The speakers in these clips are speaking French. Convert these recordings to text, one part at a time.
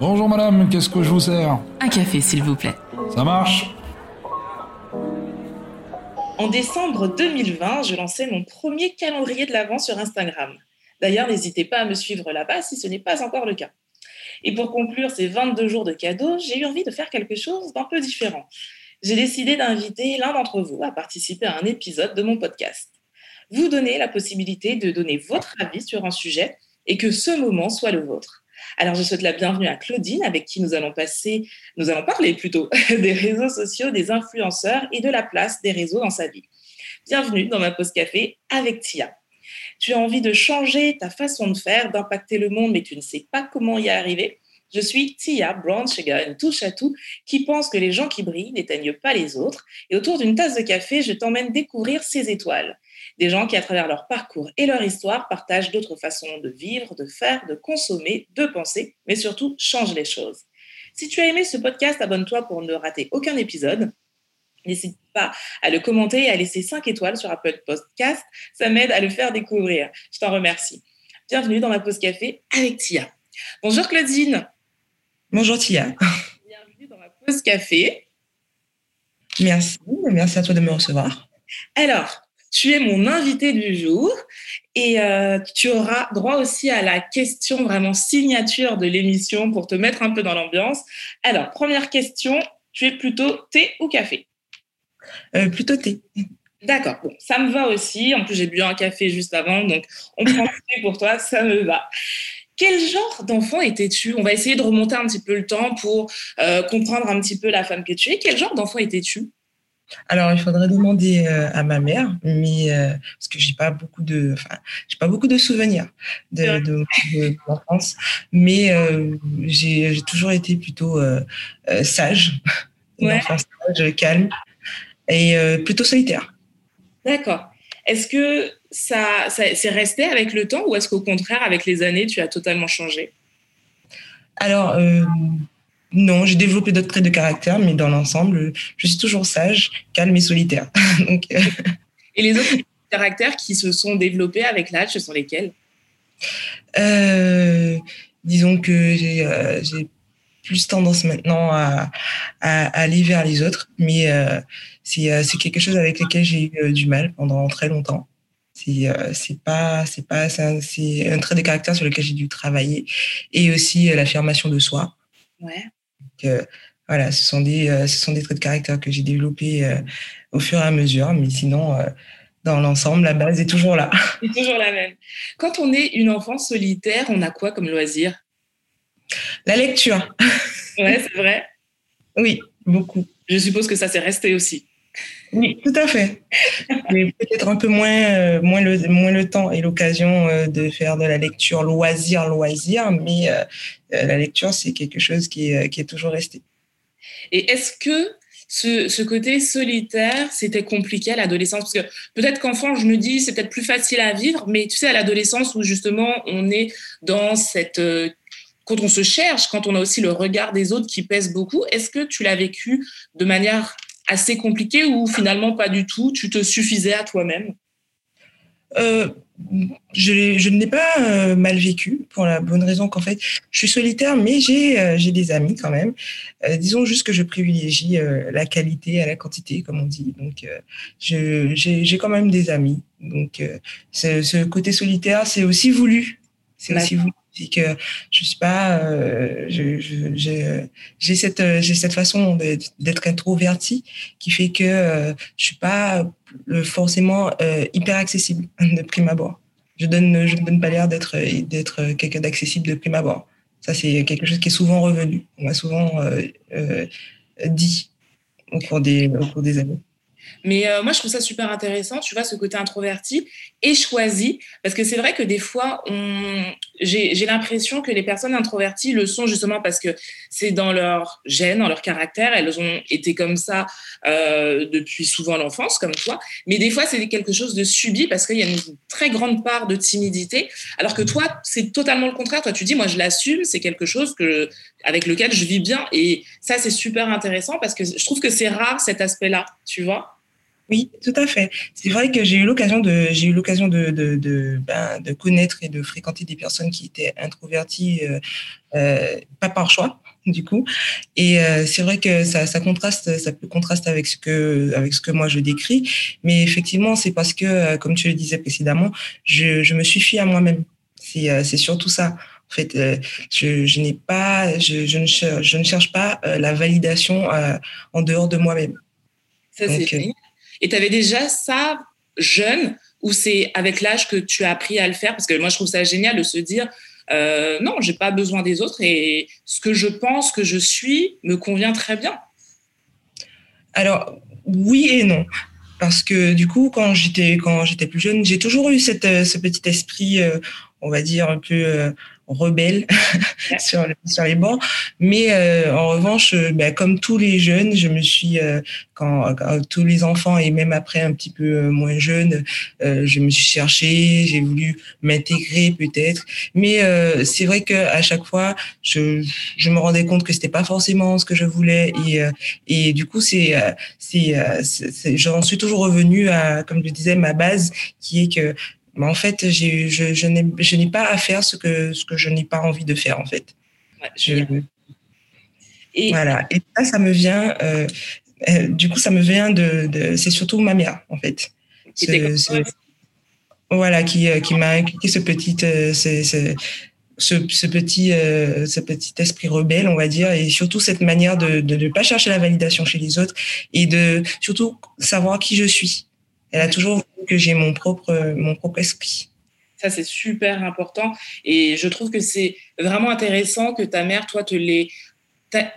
Bonjour madame, qu'est-ce que je vous sers? Un café, s'il vous plaît. Ça marche? En décembre 2020, je lançais mon premier calendrier de l'Avent sur Instagram. D'ailleurs, n'hésitez pas à me suivre là-bas si ce n'est pas encore le cas. Et pour conclure ces 22 jours de cadeaux, j'ai eu envie de faire quelque chose d'un peu différent. J'ai décidé d'inviter l'un d'entre vous à participer à un épisode de mon podcast. Vous donnez la possibilité de donner votre avis sur un sujet et que ce moment soit le vôtre. Alors, je souhaite la bienvenue à Claudine, avec qui nous allons passer, nous allons parler plutôt des réseaux sociaux, des influenceurs et de la place des réseaux dans sa vie. Bienvenue dans ma pause café avec Tia. Tu as envie de changer ta façon de faire, d'impacter le monde, mais tu ne sais pas comment y arriver? Je suis Tia Brown Sugar, touche à tout, qui pense que les gens qui brillent n'éteignent pas les autres. Et autour d'une tasse de café, je t'emmène découvrir ces étoiles. Des gens qui, à travers leur parcours et leur histoire, partagent d'autres façons de vivre, de faire, de consommer, de penser, mais surtout changent les choses. Si tu as aimé ce podcast, abonne-toi pour ne rater aucun épisode. N'hésite pas à le commenter et à laisser 5 étoiles sur Apple Podcast. Ça m'aide à le faire découvrir. Je t'en remercie. Bienvenue dans ma pause café avec Tia. Bonjour Claudine. Bonjour Tia. Bienvenue dans ma pause café. Merci. Merci à toi de me recevoir. Alors, tu es mon invité du jour et euh, tu auras droit aussi à la question vraiment signature de l'émission pour te mettre un peu dans l'ambiance. Alors, première question, tu es plutôt thé ou café? Euh, Plutôt thé. D'accord, bon, ça me va aussi. En plus, j'ai bu un café juste avant, donc on prend le thé pour toi, ça me va. Quel genre d'enfant étais-tu? On va essayer de remonter un petit peu le temps pour euh, comprendre un petit peu la femme que tu es. Quel genre d'enfant étais-tu? Alors, il faudrait demander euh, à ma mère, mais euh, parce que j'ai pas beaucoup de, j'ai pas beaucoup de souvenirs de, de, de l'enfance, mais euh, j'ai toujours été plutôt sage, une Ouais. enfance sage, calme et plutôt solitaire. D'accord. Est-ce que ça, ça c'est resté avec le temps ou est-ce qu'au contraire, avec les années, tu as totalement changé? Alors, non, j'ai développé d'autres traits de caractère, mais dans l'ensemble, je suis toujours sage, calme et solitaire. Donc, euh, Et les autres caractères qui se sont développés avec l'âge, ce sont lesquels? Euh, disons que j'ai euh, j'ai plus tendance maintenant à, à, à aller vers les autres, mais c'est quelque chose avec lequel j'ai eu du mal pendant très longtemps. C'est pas c'est pas c'est un, un trait de caractère sur lequel j'ai dû travailler et aussi l'affirmation de soi. Ouais. Donc, euh, voilà, ce sont des euh, ce sont des traits de caractère que j'ai développés euh, au fur et à mesure, mais sinon euh, dans l'ensemble la base est toujours là. C'est toujours la même. Quand on est une enfant solitaire, on a quoi comme loisir? La lecture, Ouais, c'est vrai. oui, beaucoup. Je suppose que ça s'est resté aussi. Oui, tout à fait. Mais peut-être un peu moins, euh, moins, le, moins le temps et l'occasion euh, de faire de la lecture loisir, loisir, mais euh, la lecture, c'est quelque chose qui est, qui est toujours resté. Et est-ce que ce, ce côté solitaire, c'était compliqué à l'adolescence? Parce que peut-être qu'enfant, je me dis, c'est peut-être plus facile à vivre, mais tu sais, à l'adolescence où justement on est dans cette... quand on se cherche, quand on a aussi le regard des autres qui pèse beaucoup, est-ce que tu l'as vécu de manière assez compliquée ou finalement pas du tout Tu te suffisais à toi-même Euh, je, je ne l'ai pas euh, mal vécu pour la bonne raison qu'en fait, je suis solitaire, mais j'ai euh, j'ai des amis quand même. Euh, disons juste que je privilégie euh, la qualité à la quantité, comme on dit. Donc, euh, j'ai j'ai quand même des amis. Donc, euh, ce, ce côté solitaire, c'est aussi voulu. C'est aussi voulu. C'est que je suis pas, euh, cette, euh, j'ai cette façon d'être introverti qui fait que euh, je suis pas euh, forcément euh, hyper accessible de prime abord. Je je ne donne pas l'air d'être quelqu'un d'accessible de prime abord. Ça, c'est quelque chose qui est souvent revenu. On m'a souvent euh, euh, dit au cours des années. Mais euh, moi, je trouve ça super intéressant, tu vois, ce côté introverti et choisi. Parce que c'est vrai que des fois, j'ai l'impression que les personnes introverties le sont justement parce que c'est dans leur gène, dans leur caractère. Elles ont été comme ça euh, depuis souvent l'enfance, comme toi. Mais des fois, c'est quelque chose de subi parce qu'il y a une très grande part de timidité. Alors que toi, c'est totalement le contraire. Toi, tu dis, moi, je l'assume, c'est quelque chose que, avec lequel je vis bien. Et ça, c'est super intéressant parce que je trouve que c'est rare cet aspect-là, tu vois. Oui, tout à fait. C'est vrai que j'ai eu l'occasion de, j'ai eu l'occasion de, de, de, ben, de, connaître et de fréquenter des personnes qui étaient introverties, euh, euh, pas par choix, du coup. Et euh, c'est vrai que ça, ça contraste, ça peut contraster avec ce que, avec ce que moi je décris. Mais effectivement, c'est parce que, euh, comme tu le disais précédemment, je, je me suis fiée à moi-même. C'est, euh, c'est surtout ça. En fait, je, je n'ai pas, je, je, ne cherche, je ne cherche pas la validation en dehors de moi-même. Ça, c'est et tu avais déjà ça jeune ou c'est avec l'âge que tu as appris à le faire? Parce que moi, je trouve ça génial de se dire euh, non, j'ai pas besoin des autres et ce que je pense que je suis me convient très bien. Alors, oui et non. Parce que du coup, quand j'étais plus jeune, j'ai toujours eu cette, ce petit esprit, euh, on va dire un peu euh, rebelle sur, sur les bords. Mais euh, en revanche, euh, ben, comme tous les jeunes, je me suis, euh, quand, tous les enfants et même après un petit peu moins jeune, je me suis cherchée, j'ai voulu m'intégrer peut-être. Mais c'est vrai que à chaque fois, je, je me rendais compte que c'était pas forcément ce que je voulais et, et du coup, c'est, c'est, j'en suis toujours revenue à, comme je disais, ma base qui est que mais en fait, je, je, je n'ai pas à faire ce que, ce que je n'ai pas envie de faire, en fait. je, et voilà. Et ça, ça me vient, euh, euh, du coup, ça me vient de, de c'est surtout ma mère, en fait. Ce, ce, voilà, qui, euh, qui m'a inculqué ce petit, ce, ce, ce, petit, ce petit esprit rebelle, on va dire, et surtout cette manière de ne pas chercher la validation chez les autres et de surtout savoir qui je suis. Elle a toujours voulu que j'ai mon propre, mon propre esprit. Ça, c'est super important. Et je trouve que c'est vraiment intéressant que ta mère, toi, te l'ait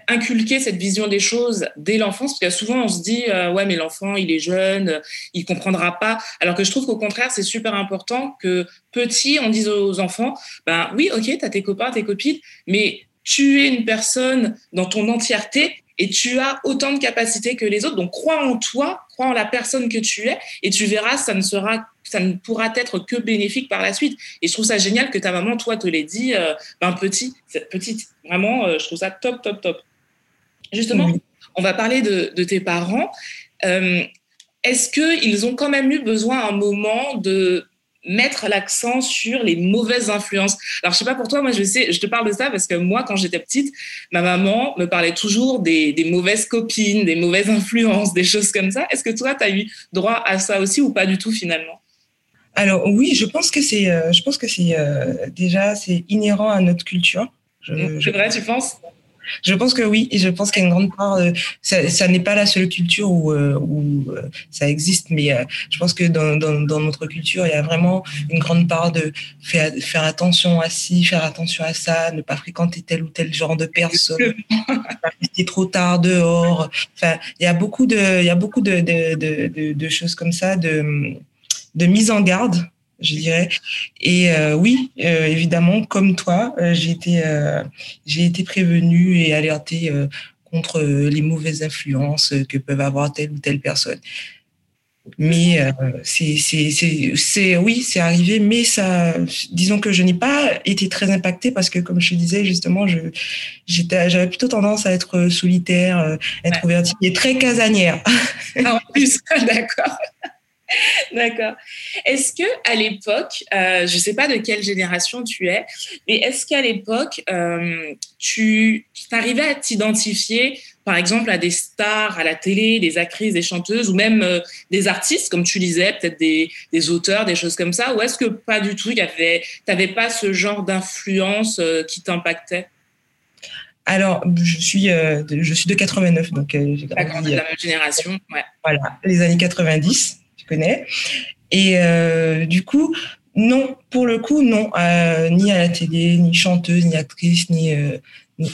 inculqué cette vision des choses dès l'enfance, parce que souvent on se dit euh, ouais mais l'enfant il est jeune, il comprendra pas. Alors que je trouve qu'au contraire c'est super important que petit on dise aux enfants ben oui ok tu as tes copains, tes copines, mais tu es une personne dans ton entièreté et tu as autant de capacités que les autres. Donc crois en toi, la personne que tu es et tu verras, ça ne sera, ça ne pourra être que bénéfique par la suite. Et je trouve ça génial que ta maman, toi, te l'ait dit, euh, ben petit, petite, vraiment, euh, je trouve ça top, top, top. Justement, on va parler de, tes parents. Euh, est-ce qu'ils ont quand même eu besoin à un moment de mettre l'accent sur les mauvaises influences. Alors, je sais pas pour toi, moi, je sais, je te parle de ça parce que moi, quand j'étais petite, ma maman me parlait toujours des, des, mauvaises copines, des mauvaises influences, des choses comme ça. Est-ce que toi, tu as eu droit à ça aussi ou pas du tout finalement? Alors oui, je pense que c'est, euh, je pense que c'est euh, déjà c'est inhérent à notre culture. C'est vrai, tu penses? Je pense que oui, je pense qu'il y a une grande part. Euh, ça, ça n'est pas la seule culture où, euh, où euh, ça existe, mais je pense que dans, dans, dans, notre culture, il y a vraiment une grande part de faire, faire attention à ci, faire attention à ça, ne pas fréquenter tel ou tel genre de personne, pas rester trop tard dehors. Enfin, il y a beaucoup de, il y a beaucoup de, de, de, de choses comme ça, de, de mise en garde je dirais. Et euh, oui, euh, évidemment, comme toi, euh, j'ai été, j'ai été prévenue et alertée contre les mauvaises influences que peuvent avoir telle ou telle personne. Mais c'est, c'est, c'est, c'est, oui, c'est arrivé, mais ça, disons que je n'ai pas été très impactée parce que, comme je disais justement, je, j'étais, j'avais plutôt tendance à être solitaire, introvertie et très casanière. Ah, en plus, d'accord. D'accord. Est-ce que à l'époque, euh, je ne sais pas de quelle génération tu es, mais est-ce qu'à l'époque, euh, tu arrivais à t'identifier, par exemple, à des stars à la télé, des actrices, des chanteuses, ou même euh, des artistes, comme tu disais, peut-être des, des, auteurs, des choses comme ça, ou est-ce que pas du tout, tu n'avais pas ce genre d'influence qui t'impactait? Alors, je suis, je suis de 89, donc j'ai grandi. la même génération, ouais. Voilà, les années 90 connais. Et euh, du coup, non, pour le coup, non, euh, ni à la télé, ni chanteuse, ni actrice, ni, euh,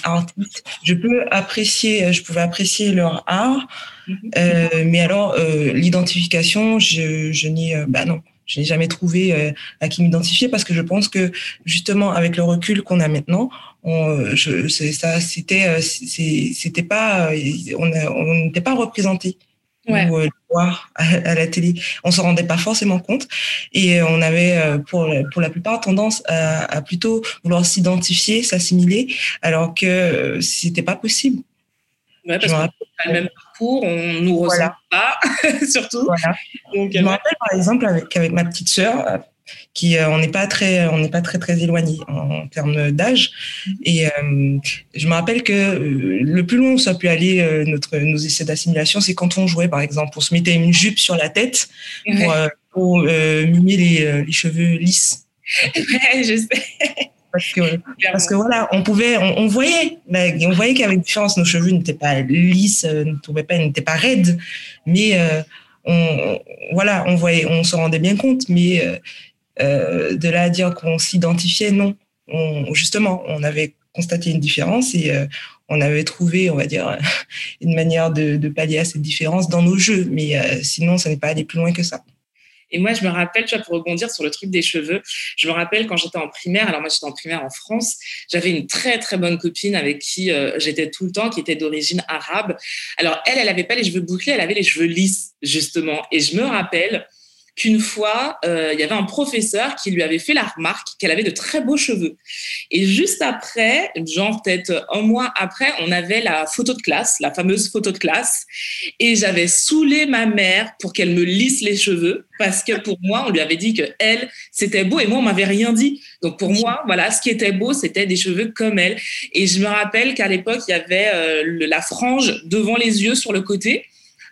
artiste. Je peux apprécier, je pouvais apprécier leur art, mm-hmm. mais alors l'identification, je, je n'ai, bah non, je n'ai jamais trouvé à qui m'identifier parce que je pense que justement avec le recul qu'on a maintenant, on, je, ça, c'était, c'était pas, on n'était pas représenté ouais. ou euh, voir à, la télé. On s'en rendait pas forcément compte et euh, on avait euh, pour pour la plupart tendance à, à plutôt vouloir s'identifier, s'assimiler, alors que c'était pas possible. Ouais, parce qu'on a le même parcours, on nous ressemble pas, surtout. Voilà. Donc, je me rappelle par exemple avec, avec ma petite sœur, qui euh, on n'est pas très on n'est pas très très éloigné en, termes d'âge. Et euh, je me rappelle que euh, le plus loin où ça a pu aller notre nos essais d'assimilation c'est quand on jouait par exemple. On se mettait une jupe sur la tête pour, pour mimer les, les, cheveux lisses. Ouais, je sais. Parce que, parce que voilà, on pouvait, on, voyait, on voyait qu'avec différence, nos cheveux n'étaient pas lisses, ne pas, n'étaient pas raides, mais on, voilà, on voyait, on se rendait bien compte, mais euh, de là à dire qu'on s'identifiait, non. justement, on avait constaté une différence et euh, on avait trouvé, on va dire, une manière de, pallier à cette différence dans nos jeux. Mais euh, sinon, ça n'est pas allé plus loin que ça. Et moi, je me rappelle, tu vois, pour rebondir sur le truc des cheveux, je me rappelle quand j'étais en primaire, alors moi j'étais en primaire en France, j'avais une très très bonne copine avec qui j'étais tout le temps, qui était d'origine arabe. Alors elle, elle n'avait pas les cheveux bouclés, elle avait les cheveux lisses, justement. Et je me rappelle, qu'une fois, euh, il y avait un professeur qui lui avait fait la remarque qu'elle avait de très beaux cheveux. Et juste après, genre peut-être un mois après, on avait la photo de classe, la fameuse photo de classe. Et j'avais saoulé ma mère pour qu'elle me lisse les cheveux parce que pour moi, on lui avait dit que elle, c'était beau et moi, on m'avait rien dit. Donc pour moi, voilà, ce qui était beau, c'était des cheveux comme elle. Et je me rappelle qu'à l'époque, il y avait euh, la frange devant les yeux sur le côté.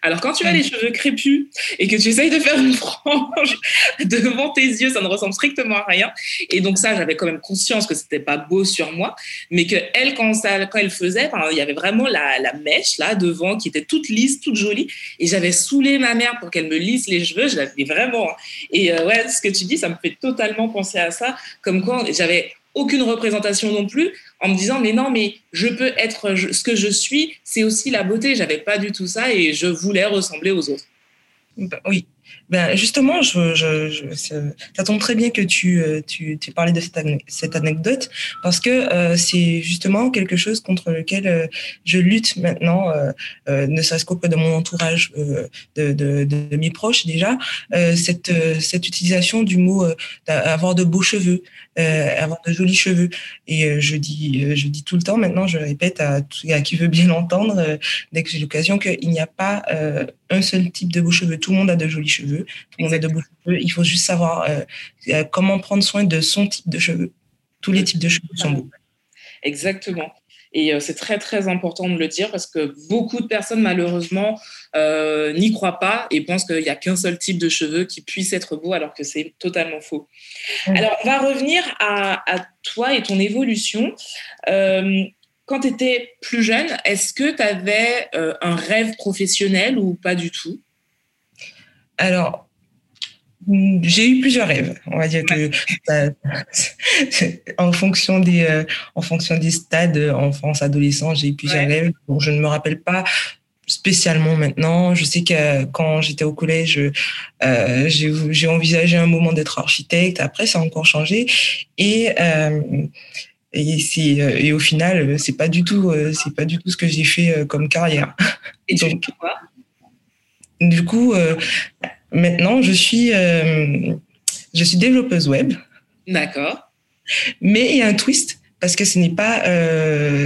Alors, quand tu as les cheveux crépus et que tu essayes de faire une frange devant tes yeux, ça ne ressemble strictement à rien. Et donc, ça, j'avais quand même conscience que c'était pas beau sur moi, mais que elle, quand, ça, quand elle faisait, il y avait vraiment la, mèche là devant qui était toute lisse, toute jolie. Et j'avais saoulé ma mère pour qu'elle me lisse les cheveux. Je l'avais vraiment. Hein. Et euh, ouais, ce que tu dis, ça me fait totalement penser à ça. Comme quoi, j'avais aucune représentation non plus, en me disant mais non mais je peux être ce que je suis, c'est aussi la beauté. J'avais pas du tout ça et je voulais ressembler aux autres. Bah oui, ben justement, je, je, ça tombe très bien que tu, euh, tu, parlais de cette, cette anecdote parce que euh, c'est justement quelque chose contre lequel euh, je lutte maintenant, ne serait-ce qu'auprès de mon entourage, de, de, de, mes proches déjà, cette, cette utilisation du mot avoir de beaux cheveux, avoir de jolis cheveux. Et je dis, je dis tout le temps maintenant, je répète à, à qui veut bien l'entendre dès que j'ai l'occasion qu'il n'y a pas un seul type de beaux cheveux. Tout le monde a de jolis cheveux. Tout le monde a de beaux cheveux. Il faut juste savoir euh, euh, comment prendre soin de son type de cheveux. Tous les types de cheveux sont beaux. Exactement. Et euh, c'est très, très important de le dire parce que beaucoup de personnes, malheureusement, n'y croient pas et pensent qu'il n'y a qu'un seul type de cheveux qui puisse être beau alors que c'est totalement faux. Alors, on va revenir à, à, toi et ton évolution. Quand tu étais plus jeune, est-ce que tu avais euh, un rêve professionnel ou pas du tout? Alors, j'ai eu plusieurs rêves. On va dire que en fonction des euh, en fonction des stades enfance adolescent, j'ai eu plusieurs rêves. Bon, je ne me rappelle pas spécialement maintenant. Je sais que quand j'étais au collège, euh, j'ai envisagé un moment d'être architecte. Après, ça a encore changé. Et et euh, au final euh, c'est pas du tout euh, c'est pas du tout ce que j'ai fait comme carrière et donc quoi? du coup maintenant je suis je suis développeuse web. D'accord. Mais il y a un twist parce que ce n'est pas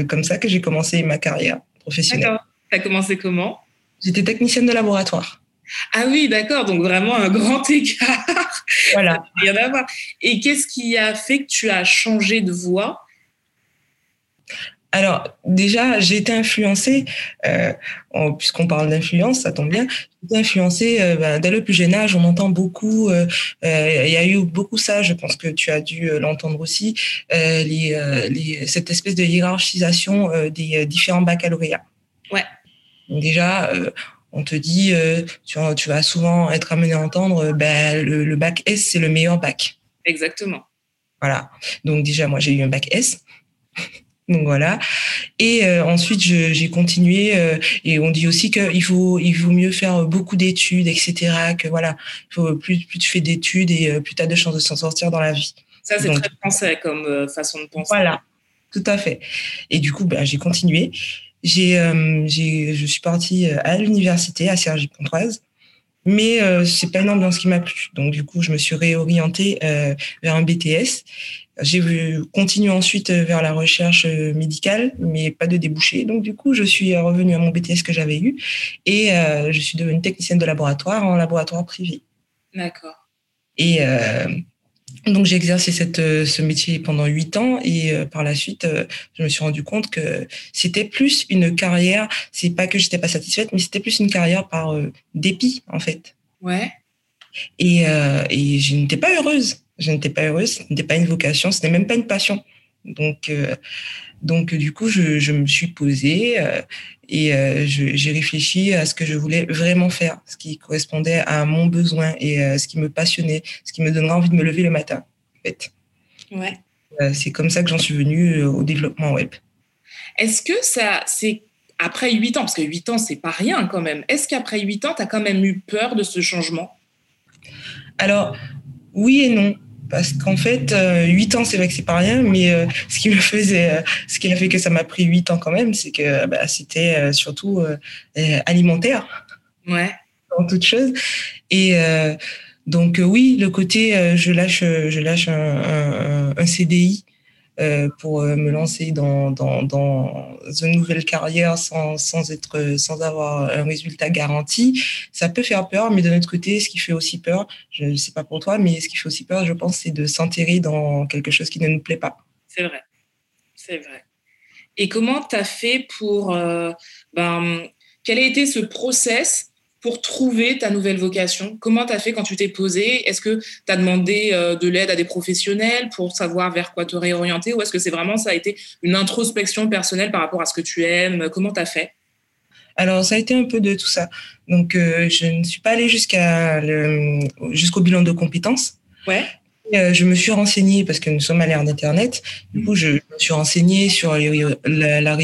comme ça que j'ai commencé ma carrière professionnelle. D'accord. Tu as commencé comment? J'étais technicienne de laboratoire. Ah oui, d'accord, donc vraiment un grand écart. Voilà. Et qu'est-ce qui a fait que tu as changé de voie? Alors déjà, j'ai été influencée, euh, puisqu'on parle d'influence, ça tombe bien, j'ai été influencée euh, ben, dès le plus jeune âge. On entend beaucoup, euh, il y a eu beaucoup ça, je pense que tu as dû l'entendre aussi, les, cette espèce de hiérarchisation des différents baccalauréats. Ouais. déjà, on te dit, tu, tu, vas souvent être amené à entendre, ben, le, le bac S, c'est le meilleur bac. Exactement. Voilà. Donc déjà, moi, j'ai eu un bac S. Donc voilà. Et euh, ensuite, j'ai continué. Euh, et on dit aussi qu'il faut, il vaut mieux faire beaucoup d'études, etc. Que voilà, faut, plus, plus tu fais d'études et euh, plus tu as de chances de s'en sortir dans la vie. Ça, c'est très français comme façon de penser. Voilà, tout à fait. Et du coup, ben, j'ai continué. J'ai, je suis partie à l'université à Cergy-Pontoise. Mais euh, c'est pas une ambiance qui m'a plu. Donc du coup, je me suis réorientée euh, vers un BTS. J'ai continué ensuite vers la recherche euh, médicale, mais pas de débouché. Donc du coup, je suis revenue à mon BTS que j'avais eu et euh, je suis devenue technicienne de laboratoire en laboratoire privé. D'accord. Et euh, donc j'ai exercé cette, euh, ce métier pendant huit ans et euh, par la suite, euh, je me suis rendu compte que c'était plus une carrière. C'est pas que j'étais pas satisfaite, mais c'était plus une carrière par dépit en fait. Ouais. Et, euh, et je n'étais pas heureuse. Je n'étais pas heureuse. Ce n'était pas une vocation. Ce n'était même pas une passion. Donc, euh, donc du coup, je, je me suis posée euh, et euh, j'ai réfléchi à ce que je voulais vraiment faire, ce qui correspondait à mon besoin et euh, ce qui me passionnait, ce qui me donnerait envie de me lever le matin. En fait, Ouais. C'est comme ça que j'en suis venue au développement web. Est-ce que ça, c'est après 8 ans, parce que 8 ans, c'est pas rien quand même. Est-ce qu'après 8 ans, tu as quand même eu peur de ce changement? Alors, oui et non. Parce qu'en fait, euh, 8 ans, c'est vrai que c'est pas rien, mais euh, ce qui me faisait, euh, ce qui a fait que ça m'a pris 8 ans quand même, c'est que bah, c'était euh, surtout alimentaire, Ouais. en toute chose. Et euh, donc, euh, oui, le côté, euh, je lâche, je lâche un, un- un- CDI pour euh, me lancer dans, dans, dans une nouvelle carrière sans, sans, être, sans avoir un résultat garanti, ça peut faire peur, mais de notre côté, ce qui fait aussi peur, je ne sais pas pour toi, mais ce qui fait aussi peur, je pense, c'est de s'enterrer dans quelque chose qui ne nous plaît pas. C'est vrai. C'est vrai. Et comment tu as fait pour. euh, ben, quel a été ce process pour trouver ta nouvelle vocation? Comment tu as fait quand tu t'es posé Est-ce que tu as demandé euh, de l'aide à des professionnels pour savoir vers quoi te réorienter Ou est-ce que c'est vraiment ça a été une introspection personnelle par rapport à ce que tu aimes? Comment tu as fait? Alors, ça a été un peu de tout ça. Donc, euh, je ne suis pas allée jusqu'à le- jusqu'au bilan de compétences. Ouais. Euh, je me suis renseignée parce que nous sommes à l'ère d'Internet. Du coup, je me suis renseignée sur la, la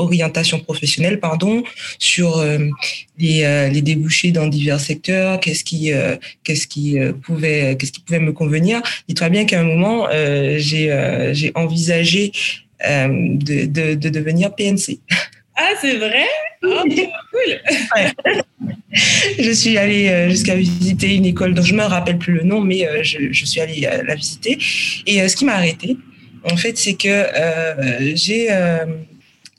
réorientation professionnelle, pardon, sur euh, les, euh, les débouchés dans divers secteurs, qu'est-ce qui, euh, qu'est-ce qui pouvait, qu'est-ce qui pouvait me convenir. Dis-toi bien qu'à un moment, j'ai, j'ai envisagé de, de, de devenir PNC. Ah, c'est vrai? Oh, Cool Je suis allée jusqu'à visiter une école dont je me rappelle plus le nom, mais je, je suis allée la visiter. Et ce qui m'a arrêtée, en fait, c'est que j'ai,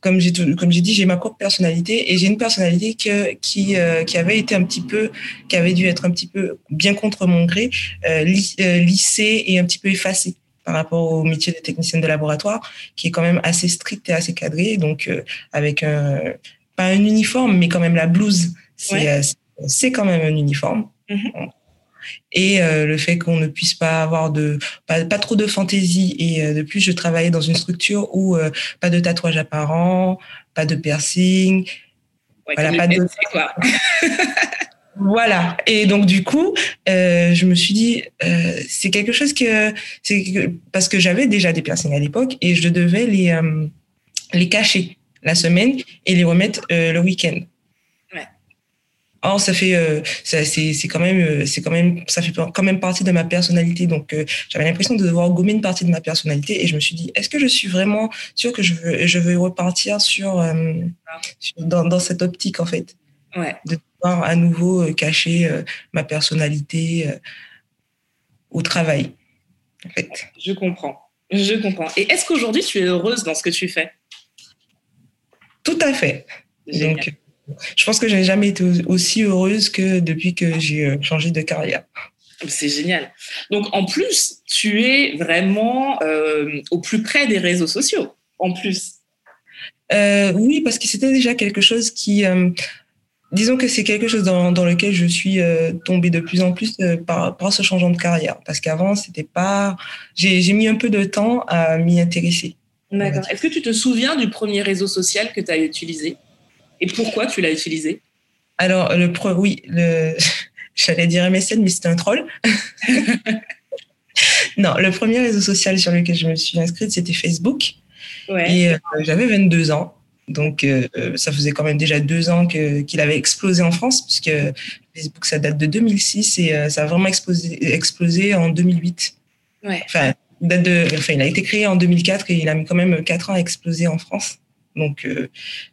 comme j'ai comme j'ai dit, j'ai ma propre personnalité et j'ai une personnalité que, qui euh, qui avait été un petit peu, qui avait dû être un petit peu bien contre mon gré, euh, euh, lissée et un petit peu effacée par rapport au métier de technicienne de laboratoire, qui est quand même assez strict et assez cadré, donc euh, avec un pas un uniforme, mais quand même la blouse, c'est Ouais. euh, quand même un uniforme. Mhm. Et euh, le fait qu'on ne puisse pas avoir de pas, pas trop de fantaisie et euh, de plus je travaillais dans une structure où euh, pas de tatouage apparent, pas de piercing, Ouais, Voilà, pas de- quoi. voilà. Et donc du coup, je me suis dit c'est quelque chose que c'est parce que j'avais déjà des piercings à l'époque et je devais les les cacher la semaine et les remettre le week-end. Or ça fait euh, ça c'est c'est quand même euh, c'est quand même ça fait quand même partie de ma personnalité donc euh, j'avais l'impression de devoir gommer une partie de ma personnalité et je me suis dit est-ce que je suis vraiment sûre que je veux je veux repartir sur, sur- dans dans cette optique en fait? Ouais. de pouvoir à nouveau cacher ma personnalité au travail. En fait. Je comprends. Je comprends. Et est-ce qu'aujourd'hui, tu es heureuse dans ce que tu fais? Tout à fait. Génial. Donc, je pense que je n'ai jamais été au- aussi heureuse que depuis que j'ai euh, changé de carrière. C'est génial. Donc, en plus, tu es vraiment euh, au plus près des réseaux sociaux. En plus. Euh, oui, parce que c'était déjà quelque chose qui... euh, disons que c'est quelque chose dans, dans lequel je suis tombée de plus en plus par, par ce changement de carrière. Parce qu'avant, c'était pas... J'ai j'ai mis un peu de temps à m'y intéresser. D'accord. Est-ce que tu te souviens du premier réseau social que tu as utilisé? Et pourquoi tu l'as utilisé? Alors, le pro, oui, le, j'allais dire MSN, mais c'était un troll. non, le premier réseau social sur lequel je me suis inscrite, c'était Facebook. Ouais. Et euh, j'avais 22 ans. Donc, euh, ça faisait quand même déjà deux ans que, qu'il avait explosé en France, puisque Facebook, ça date de 2006 et euh, ça a vraiment explosé, explosé en 2008. Ouais. Enfin, date de, enfin, il a été créé en 2004 et il a mis quand même quatre ans à exploser en France. Donc, euh,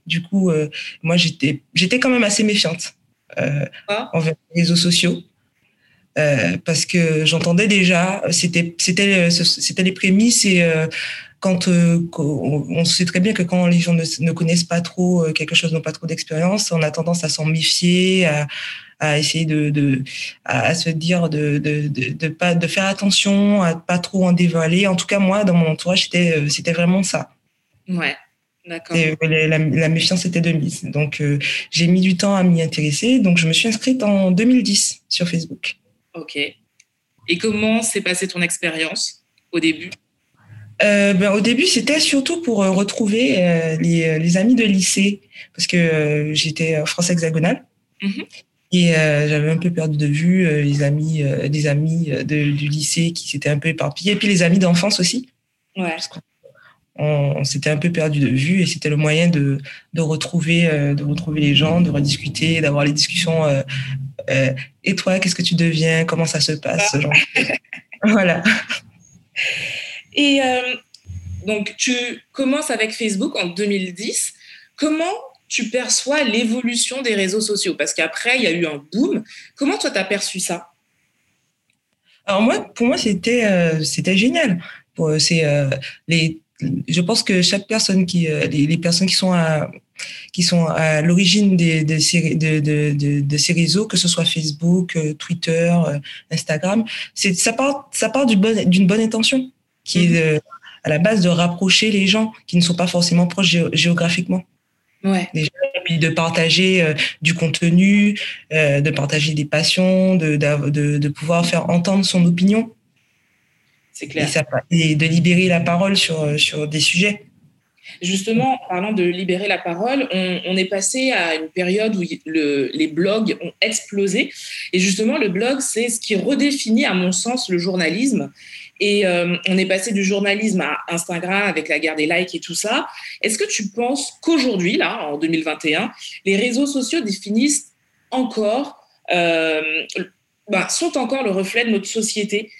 du coup, euh, moi, j'étais, j'étais quand même assez méfiante. ah. envers les réseaux sociaux. parce que j'entendais déjà, c'était c'était c'était les prémices et quand on, sait très bien que quand les gens ne, connaissent pas trop quelque chose, n'ont pas trop d'expérience, on a tendance à s'en méfier, à, à essayer de, de à, se dire de, de, de, pas de faire attention à pas trop en dévoiler. En tout cas, moi, dans mon entourage, c'était euh, c'était vraiment ça. Ouais. D'accord. La, la, méfiance était de mise. Donc, euh, j'ai mis du temps à m'y intéresser. Donc, je me suis inscrite en 2010 sur Facebook. Ok. Et comment s'est passée ton expérience au début? Euh, ben, au début, c'était surtout pour retrouver les, les, amis de lycée, parce que j'étais France hexagonale. Mm et euh, j'avais un peu perdu de vue euh, les amis, euh, des amis de, du lycée qui s'étaient un peu éparpillés, et puis les amis d'enfance aussi. Ouais. On, s'était un peu perdu de vue et c'était le moyen de, de retrouver, de retrouver les gens, de rediscuter, d'avoir les discussions. et toi, qu'est-ce que tu deviens? Comment ça se passe? Ce genre Voilà. Et donc, tu commences avec Facebook en 2010. Comment tu perçois l'évolution des réseaux sociaux? Parce qu'après, il y a eu un boom. Comment toi, tu as perçu ça? Alors moi, pour moi, c'était euh, c'était génial. C'est, euh, les, je pense que chaque personne qui, euh, les, personnes qui sont à, qui sont à l'origine des, de, ces, de, de, de, ces réseaux, que ce soit Facebook, Twitter, Instagram, c'est, ça part, ça part d'une bonne, d'une bonne intention, qui est mhm. à la base de rapprocher les gens qui ne sont pas forcément proches géographiquement. Ouais. et puis de partager euh, du contenu, euh, de partager des passions, de, de, de, pouvoir faire entendre son opinion. C'est clair. Et, de libérer la parole sur, sur des sujets. Justement, en parlant de libérer la parole, on, on est passé à une période où le, les blogs ont explosé. Et justement, le blog, c'est ce qui redéfinit, à mon sens, le journalisme. Et euh, on est passé du journalisme à Instagram avec la guerre des likes et tout ça. Est-ce que tu penses qu'aujourd'hui, là, en 2021, les réseaux sociaux définissent encore, euh, bah, sont encore le reflet de notre société?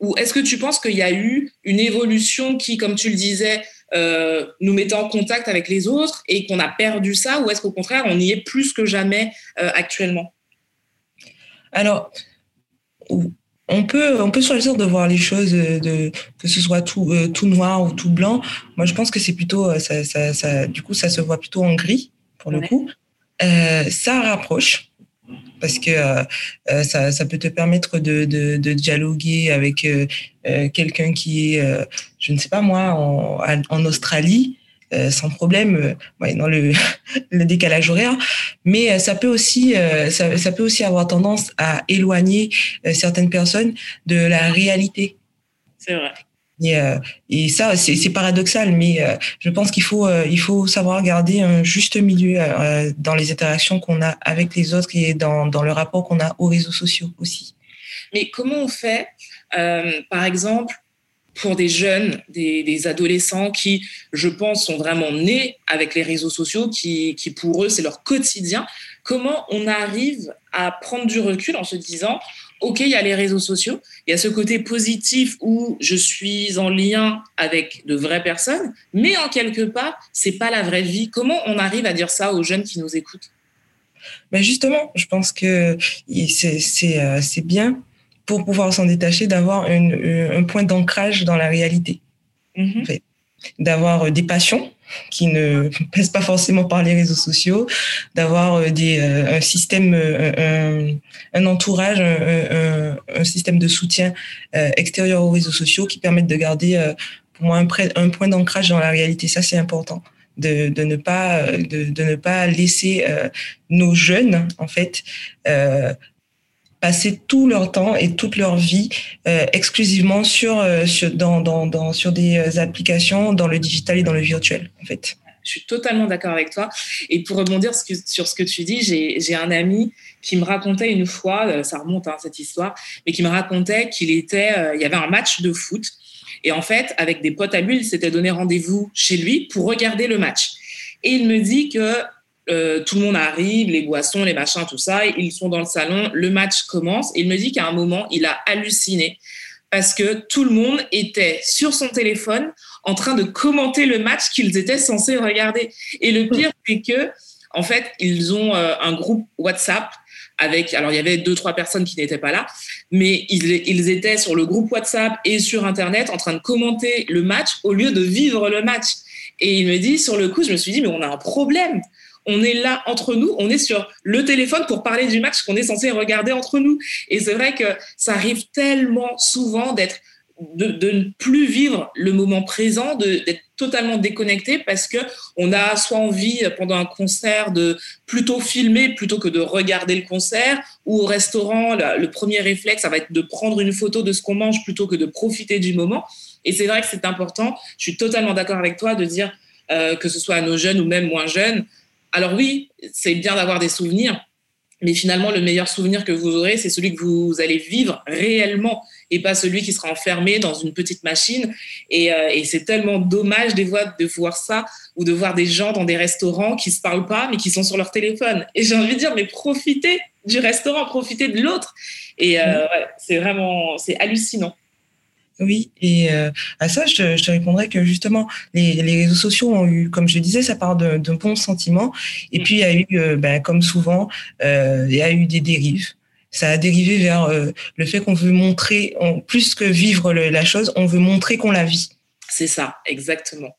Ou est-ce que tu penses qu'il y a eu une évolution qui, comme tu le disais, euh, nous mettait en contact avec les autres et qu'on a perdu ça Ou est-ce qu'au contraire, on y est plus que jamais actuellement? Alors, on peut, on peut choisir de voir les choses, de, que ce soit tout, euh, tout noir ou tout blanc. Moi, je pense que c'est plutôt, euh, ça, ça, ça, du coup, ça se voit plutôt en gris, pour le coup. Euh, ça rapproche, parce que euh, ça, ça, peut te permettre de, dialoguer avec quelqu'un qui est, je ne sais pas moi, en, Australie, euh, sans problème euh, dans le, décalage horaire. Mais euh, ça peut aussi, ça, peut aussi avoir tendance à éloigner certaines personnes de la réalité. C'est vrai. Et, et, ça, c'est paradoxal, mais je pense qu'il faut, il faut savoir garder un juste milieu dans les interactions qu'on a avec les autres et dans, le rapport qu'on a aux réseaux sociaux aussi. Mais comment on fait, par exemple, pour des jeunes, des, adolescents qui, je pense, sont vraiment nés avec les réseaux sociaux, qui pour eux, c'est leur quotidien. Comment on arrive à prendre du recul en se disant, OK, il y a les réseaux sociaux, il y a ce côté positif où je suis en lien avec de vraies personnes, mais en quelque part, c'est pas la vraie vie. Comment on arrive à dire ça aux jeunes qui nous écoutent? Ben Justement, je pense que c'est euh, bien pour pouvoir s'en détacher, d'avoir un point d'ancrage dans la réalité. Mhm. D'avoir euh, des passions qui ne passent pas forcément par les réseaux sociaux, d'avoir euh, des un système, un, entourage, un, système de soutien extérieur aux réseaux sociaux qui permettent de garder pour moi un, un point d'ancrage dans la réalité. Ça, c'est important. De, ne pas de, ne pas laisser nos jeunes en fait passer tout leur temps et toute leur vie euh, exclusivement sur, euh, sur, dans, dans, sur des euh, applications, dans le digital et dans le virtuel, en fait. Je suis totalement d'accord avec toi. Et pour rebondir sur ce que tu dis, j'ai un ami qui me racontait une fois, ça remonte hein, cette histoire, mais qui me racontait qu'il était, il y avait un match de foot. Et en fait, avec des potes à lui, il s'était donné rendez-vous chez lui pour regarder le match. Et il me dit que euh, tout le monde arrive, les boissons, les machins, tout ça. Ils sont dans le salon, le match commence. Et il me dit qu'à un moment, il a halluciné parce que tout le monde était sur son téléphone en train de commenter le match qu'ils étaient censés regarder. Et le pire, c'est que En fait, ils ont un groupe WhatsApp avec, alors il y avait deux, trois personnes qui n'étaient pas là, mais ils, étaient sur le groupe WhatsApp et sur Internet en train de commenter le match au lieu de vivre le match. Et il me dit, sur le coup, je me suis dit, mais on a un problème. On est là entre nous, on est sur le téléphone pour parler du match qu'on est censé regarder entre nous. Et c'est vrai que ça arrive tellement souvent d'être de, ne plus vivre le moment présent, d'être totalement déconnecté parce que on a soit envie pendant un concert de plutôt filmer plutôt que de regarder le concert. Ou au restaurant le, premier réflexe ça va être de prendre une photo de ce qu'on mange plutôt que de profiter du moment. Et c'est vrai que c'est important. Je suis totalement d'accord avec toi de dire euh, que ce soit à nos jeunes ou même moins jeunes alors oui c'est bien d'avoir des souvenirs mais finalement le meilleur souvenir que vous aurez c'est celui que vous allez vivre réellement et pas celui qui sera enfermé dans une petite machine. Et, euh, et c'est tellement dommage des fois de voir ça ou de voir des gens dans des restaurants qui se parlent pas mais qui sont sur leur téléphone. Et j'ai envie de dire mais profitez du restaurant, profitez de l'autre. Et euh, ouais, c'est vraiment c'est hallucinant. Oui, et euh, à ça, je te, je te, répondrais que justement, les, les, réseaux sociaux ont eu, comme je disais, ça part d'un bon sentiment. Et puis, il y a eu, ben, comme souvent, euh, il y a eu des dérives ça a dérivé vers euh, le fait qu'on veut montrer, plus que vivre la chose, on veut montrer qu'on la vit. C'est ça, exactement.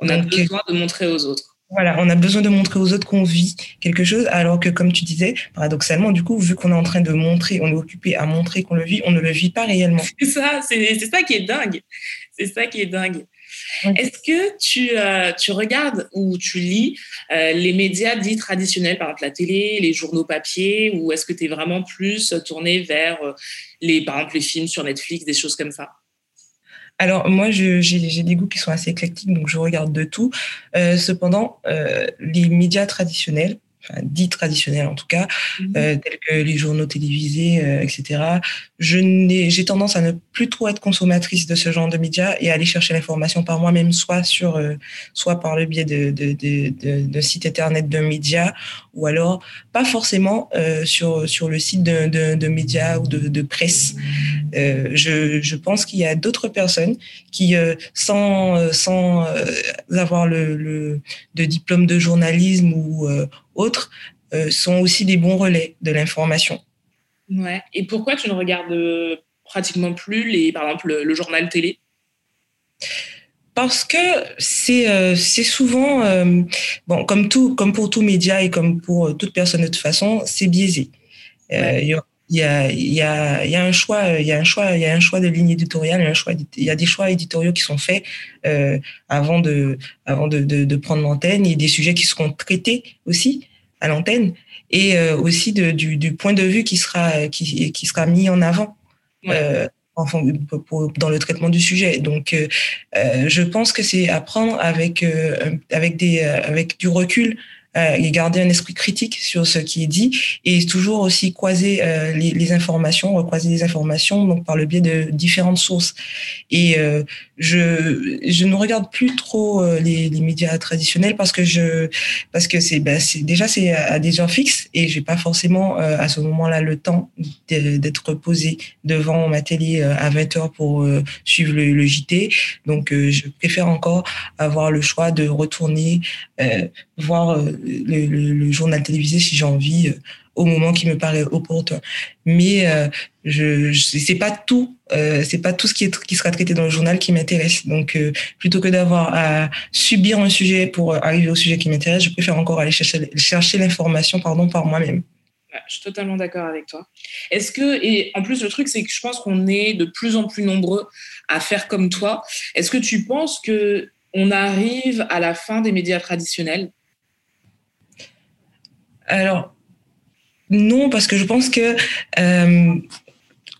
On a besoin de montrer aux autres. Voilà, on a besoin de montrer aux autres qu'on vit quelque chose, alors que comme tu disais, paradoxalement, du coup, vu qu'on est en train de montrer, on est occupé à montrer qu'on le vit, on ne le vit pas réellement. C'est ça, c'est ça qui est dingue. C'est ça qui est dingue. Est-ce que tu, euh, tu, regardes ou tu lis euh, les médias dits traditionnels, par exemple la télé, les journaux papier, ou est-ce que tu es vraiment plus tourné vers euh, les, par exemple les films sur Netflix, des choses comme ça? Alors moi, j'ai des goûts qui sont assez éclectiques, donc je regarde de tout. cependant, les médias traditionnels, enfin, dits traditionnels en tout cas, mhm. euh, tels que les journaux télévisés, euh, etc. Je n'ai, j'ai tendance à ne plus trop être consommatrice de ce genre de médias et aller chercher l'information par moi-même, soit sur, euh, soit par le biais de, de, sites internet de médias, ou alors pas forcément euh, sur sur le site de, médias ou de, presse. Euh, je, je pense qu'il y a d'autres personnes qui, sans sans avoir le, le de diplôme de journalisme ou autres euh, sont aussi des bons relais de l'information. Ouais. Et pourquoi tu ne regardes pratiquement plus les, par exemple, le, journal télé. Parce que c'est euh, souvent bon comme tout comme pour tout média et comme pour toute personne de toute façon c'est biaisé. Il y, a, il, y a, il, y a, il y a un choix il y a un choix il y a un choix de ligne éditoriale il y a, un choix, il y a des choix éditoriaux qui sont faits avant de avant de, de, de prendre l'antenne et des sujets qui seront traités aussi à l'antenne et euh, aussi de, du, du, point de vue qui sera qui, qui sera mis en avant euh, dans le traitement du sujet. Donc, euh, euh je pense que c'est apprendre avec euh, avec du recul et garder un esprit critique sur ce qui est dit et toujours aussi croiser euh, les, les, informations, croiser les informations donc par le biais de différentes sources. Et euh, je je ne regarde plus trop euh, les, les, médias traditionnels parce que je parce que c'est ben, déjà c'est à des heures fixes et j'ai pas forcément euh, à ce moment-là le temps d'être posé devant ma télé à 20 heures pour suivre le, le, JT. Donc je préfère encore avoir le choix de retourner voir le, journal télévisé si j'ai envie euh, au moment qui me paraît opportun. Mais euh, je, c'est pas tout, euh, c'est pas tout ce qui est qui sera traité dans le journal qui m'intéresse. Donc euh, plutôt que d'avoir à subir un sujet pour arriver au sujet qui m'intéresse, je préfère encore aller chercher chercher l'information pardon par moi-même. Je suis totalement d'accord avec toi. Est-ce que et en plus le truc c'est que je pense qu'on est de plus en plus nombreux à faire comme toi. Est-ce que tu penses que on arrive à la fin des médias traditionnels? Alors, non, parce que je pense que euh,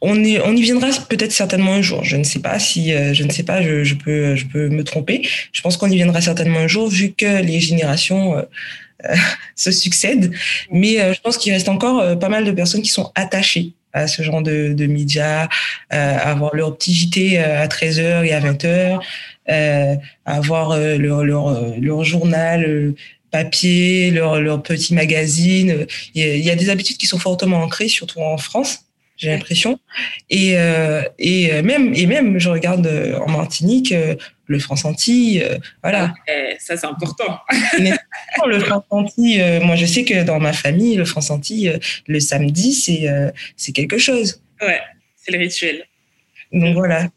on, y, viendra peut-être certainement un jour. Je ne sais pas si, euh, je ne sais pas, je, peux, me tromper. Je pense qu'on y viendra certainement un jour, vu que les générations euh, se succèdent. Mais je pense qu'il reste encore pas mal de personnes qui sont attachées à ce genre de, de médias, avoir leur petit JT à 13h et à 20h, avoir leur, leur, leur journal papier, leur, leur petit magazine. Il y, a, des habitudes qui sont fortement ancrées, surtout en France. j'ai l'impression. Et, euh, et euh, même, et même, je regarde euh, en Martinique le France Antilles, voilà. ça, c'est important. le France Antilles, moi, je sais que dans ma famille, le France Antilles, le samedi, c'est c'est quelque chose. Ouais, c'est le rituel. Donc voilà.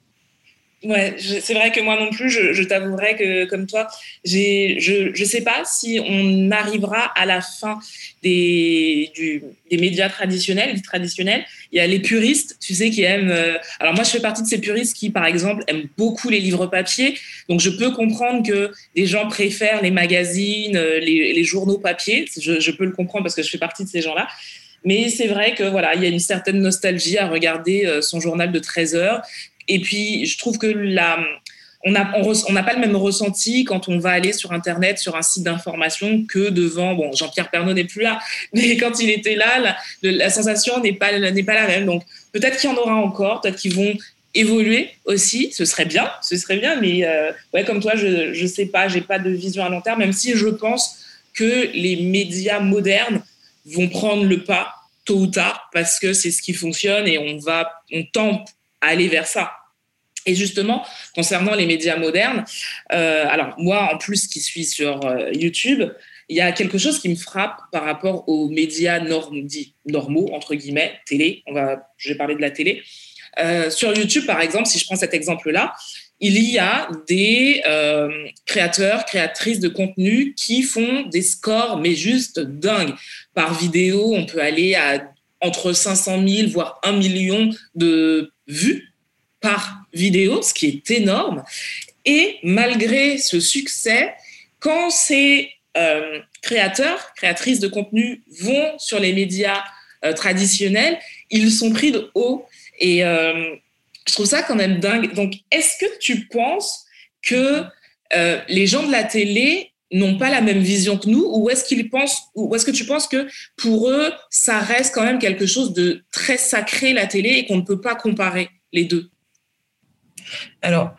Ouais, c'est vrai que moi non plus, je, t'avouerai que comme toi, je ne sais pas si on arrivera à la fin des, du, des médias traditionnels, traditionnels. Il y a les puristes, tu sais, qui aiment. Euh, alors moi, je fais partie de ces puristes qui, par exemple, aiment beaucoup les livres papier. Donc je peux comprendre que des gens préfèrent les magazines, euh, les, les journaux papier. Je, je peux le comprendre parce que je fais partie de ces gens-là. Mais c'est vrai que voilà, il y a une certaine nostalgie à regarder euh, son journal de 13 heures et puis, je trouve que la, on n'a on, pas le même ressenti quand on va aller sur Internet, sur un site d'information, que devant. Bon, Jean-Pierre Pernaud n'est plus là, mais quand il était là, la, sensation n'est pas, pas la même. Donc, peut-être qu'il y en aura encore, peut-être qu'ils vont évoluer aussi. Ce serait bien, ce serait bien, mais euh, ouais, comme toi, je ne sais pas, j'ai pas de vision à long terme, même si je pense que les médias modernes vont prendre le pas tôt ou tard parce que c'est ce qui fonctionne et on va, on tend aller vers ça. Et justement, concernant les médias modernes, euh, alors moi, en plus qui suis sur euh, YouTube, il y a quelque chose qui me frappe par rapport aux médias normaux, entre guillemets, télé, on va, je vais parler de la télé. Euh, sur YouTube, par exemple, si je prends cet exemple-là, il y a des créateurs, créatrices de contenu qui font des scores, mais juste dingues. Par vidéo, on peut aller à entre 500 000, voire 1 million de vues par vidéo, ce qui est énorme. Et malgré ce succès, quand ces euh, créateurs, créatrices de contenu vont sur les médias euh, traditionnels, ils sont pris de haut. Et euh, je trouve ça quand même dingue. Donc, est-ce que tu penses que les gens de la télé n'ont pas la même vision que nous ou est-ce qu'ils pensent ou est-ce que tu penses que pour eux ça reste quand même quelque chose de très sacré la télé et qu'on ne peut pas comparer les deux? Alors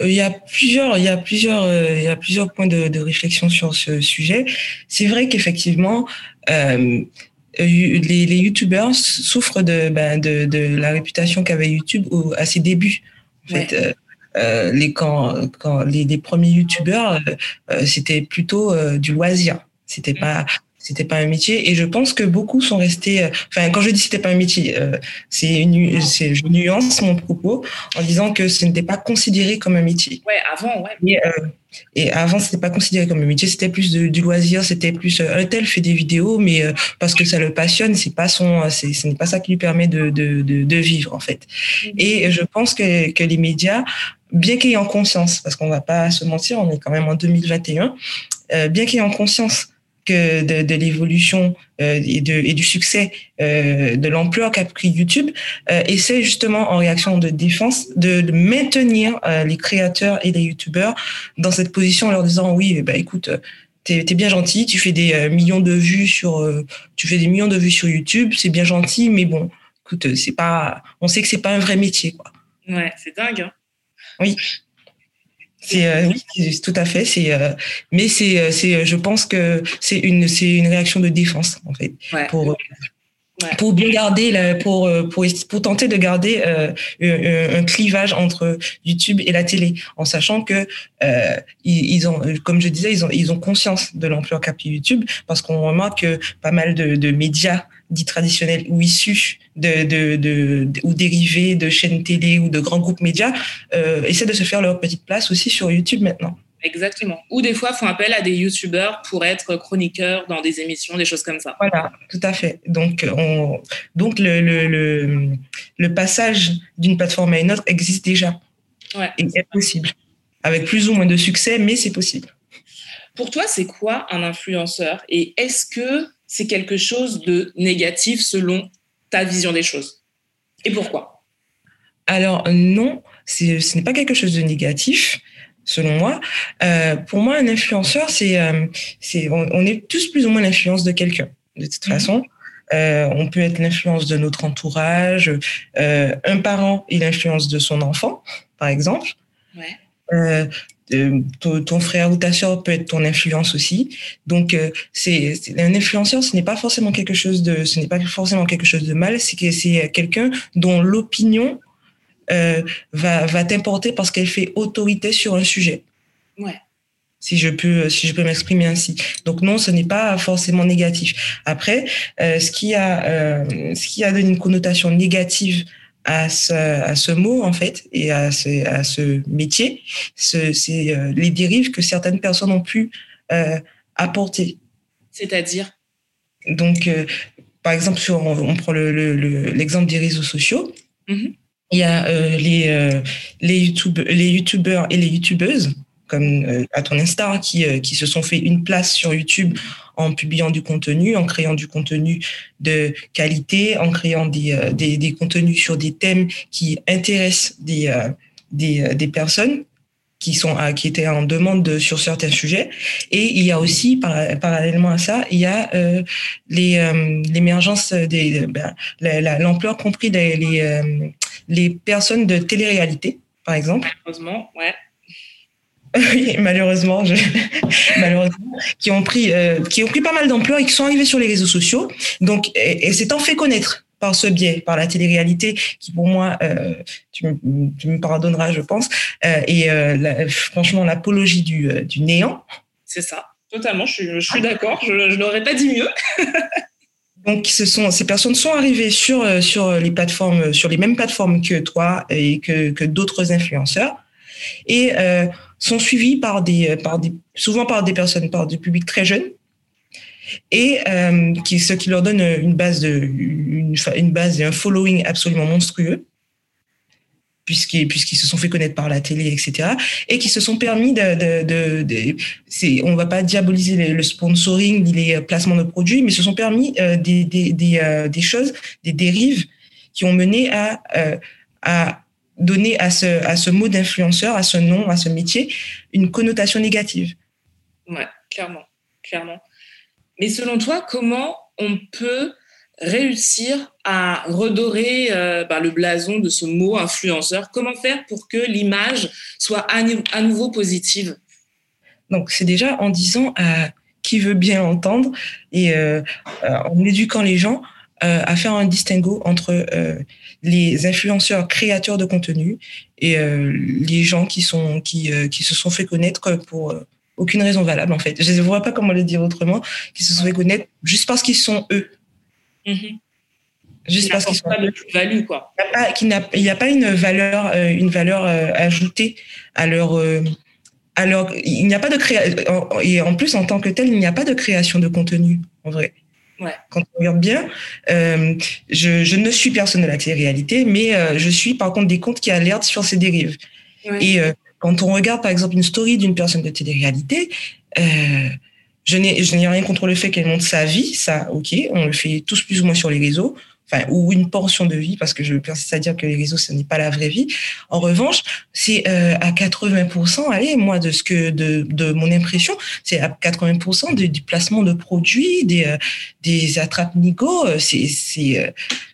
euh, il y a plusieurs, il y a plusieurs, euh, il y a plusieurs points de, réflexion sur ce sujet. C'est vrai qu'effectivement, euh, les, les youtubeurs souffrent de, ben, de, de, la réputation qu'avait YouTube à ses débuts. En fait, les quand, quand les, les premiers youtubeurs, euh, euh, c'était plutôt du loisir. C'était pas c'était pas un métier et je pense que beaucoup sont restés enfin quand je dis c'était pas un métier c'est une c'est je nuance mon propos en disant que ce n'était pas considéré comme un métier ouais avant ouais et avant, c'était pas considéré comme un métier, c'était plus du loisir, c'était plus euh, un tel fait des vidéos, mais euh, parce que ça le passionne, c'est pas son, c'est, ce n'est pas ça qui lui permet de, de, de, de vivre en fait. Mm-hmm. Et je pense que, que les médias, bien qu'ayant conscience, parce qu'on va pas se mentir, on est quand même en 2021, euh, bien qu'ayant conscience que de, l'évolution euh, et, et du succès euh, de l'ampleur qu'a pris YouTube, euh, essaie justement en réaction de défense de, maintenir les créateurs et les YouTubeurs dans cette position en leur disant oui, bah, écoute, t'es es bien gentil, tu fais des millions de vues sur, tu fais des millions de vues sur YouTube, c'est bien gentil, mais bon, écoute, c'est pas, on sait que c'est pas un vrai métier, quoi. Ouais, c'est dingue. Hein oui. C'est euh, oui, tout à fait. C'est euh, mais c'est euh, c'est je pense que c'est une c'est une réaction de défense en fait pour ouais. pour bien garder la, pour pour pour tenter de garder euh, un, un, clivage entre YouTube et la télé en sachant que euh, ils, ils, ont comme je disais ils ont ils ont conscience de l'ampleur qu'a pris YouTube parce qu'on remarque que pas mal de, de médias dits traditionnels ou issus de, de, de, de, ou dérivés de chaînes télé ou de grands groupes médias euh, essaient de se faire leur petite place aussi sur YouTube maintenant. Exactement. Ou des fois font appel à des youtubeurs pour être chroniqueurs dans des émissions, des choses comme ça. Voilà, tout à fait. Donc, on, donc le, le, le, le passage d'une plateforme à une autre existe déjà. Ouais, et est possible. Avec plus ou moins de succès, mais c'est possible. Pour toi, c'est quoi un influenceur? Et est-ce que c'est quelque chose de négatif selon ta vision des choses Et pourquoi? Alors non, ce n'est pas quelque chose de négatif selon moi. Euh, pour moi, un influenceur, c'est, euh, c'est on, on, est tous plus ou moins l'influence de quelqu'un, de toute mmh. façon. Euh, on peut être l'influence de notre entourage. Un parent est l'influence de son enfant, par exemple. Ouais. Euh, ton, frère ou ta soeur peut être ton influence aussi. Donc, c'est un influenceur, ce n'est pas forcément quelque chose de, ce n'est pas forcément quelque chose de mal. C'est que c'est quelqu'un dont l'opinion va va t'importer parce qu'elle fait autorité sur un sujet. Ouais si je peux si je peux m'exprimer ainsi. Donc non, ce n'est pas forcément négatif. Après, euh, ce qui a euh, ce qui a donné une connotation négative à ce, à ce mot en fait et à ce, à ce métier, c'est euh, les dérives que certaines personnes ont pu apporter. C'est-à-dire? Donc, par exemple, sur, on, prend l'exemple le, des réseaux sociaux. Mm-hmm. Il y a les les YouTube, les youtubeurs et les youtubeuses comme euh, à ton instar, qui, euh, qui se sont fait une place sur YouTube en publiant du contenu, en créant du contenu de qualité, en créant des, euh, des, des contenus sur des thèmes qui intéressent des, des, des personnes qui sont qui étaient en demande sur certains sujets. Et il y a aussi parallèlement à ça il y a les l'émergence des ben, l'ampleur compris des les, les personnes de télé-réalité par exemple. Malheureusement ouais oui, malheureusement, je... malheureusement, qui ont pris, euh, qui ont pris pas mal d'ampleur et qui sont arrivés sur les réseaux sociaux. Donc, et, et s'étant fait connaître par ce biais, par la télé-réalité, qui pour moi, euh, tu, me, tu, me, pardonneras, je pense, euh, et euh, franchement l'apologie du, du néant. C'est ça, totalement. Je suis, je suis d'accord. Je, je n'aurais pas dit mieux. Donc, ce sont, ces personnes sont arrivées sur, sur les plateformes, sur les mêmes plateformes que toi et que, que d'autres influenceurs. Et euh, sont suivis par des, euh, par des, souvent par des personnes, par des publics très jeunes, et euh, ce qui leur donne une base, de, une, et un following absolument monstrueux, puisqu'ils se sont fait connaître par la télé, etc., et qui se sont permis de, de, de, on va pas diaboliser le sponsoring ni les placements de produits, mais se sont permis euh, des, euh, choses, des dérives qui ont mené euh, à donner à ce, à ce mot d'influenceur, à ce nom, à ce métier, une connotation négative. Ouais, clairement, clairement. Mais selon toi, comment on peut réussir à redorer euh, bah, le blason de ce mot influenceur? Comment faire pour que l'image soit à, à, nouveau positive? Donc, c'est déjà en disant à qui veut bien entendre et euh, en éduquant les gens euh, à faire un distinguo entre euh, les influenceurs créateurs de contenu et euh, les gens qui sont qui qui se sont fait connaître pour aucune raison valable en fait. Je ne vois pas comment le dire autrement, qui se sont fait connaître juste parce qu'ils sont eux. Mm-hmm. Juste parce qu'ils sont pas de plus-value quoi. Il n'y a, a, pas une valeur une valeur ajoutée à leur alors, il n'y a pas de création, et en plus, en tant que tel, il n'y a pas de création de contenu, en vrai. Ouais. Quand on regarde bien, euh, je, je, ne suis personne de la télé-réalité, mais euh, je suis par contre des comptes qui alertent sur ces dérives. Ouais. Et euh, quand on regarde par exemple une story d'une personne de télé-réalité, je n'ai rien contre le fait qu'elle montre sa vie, ça, ok, on le fait tous plus ou moins sur les réseaux enfin, ou une portion de vie, parce que je persiste à dire que les réseaux, ce n'est pas la vraie vie. En revanche, c'est euh, à 80%, allez, moi, de ce que, de, de mon impression, c'est à 80% du, du, placement de produits, des, euh, des attrapes nigo. Euh, c'est, c'est, euh,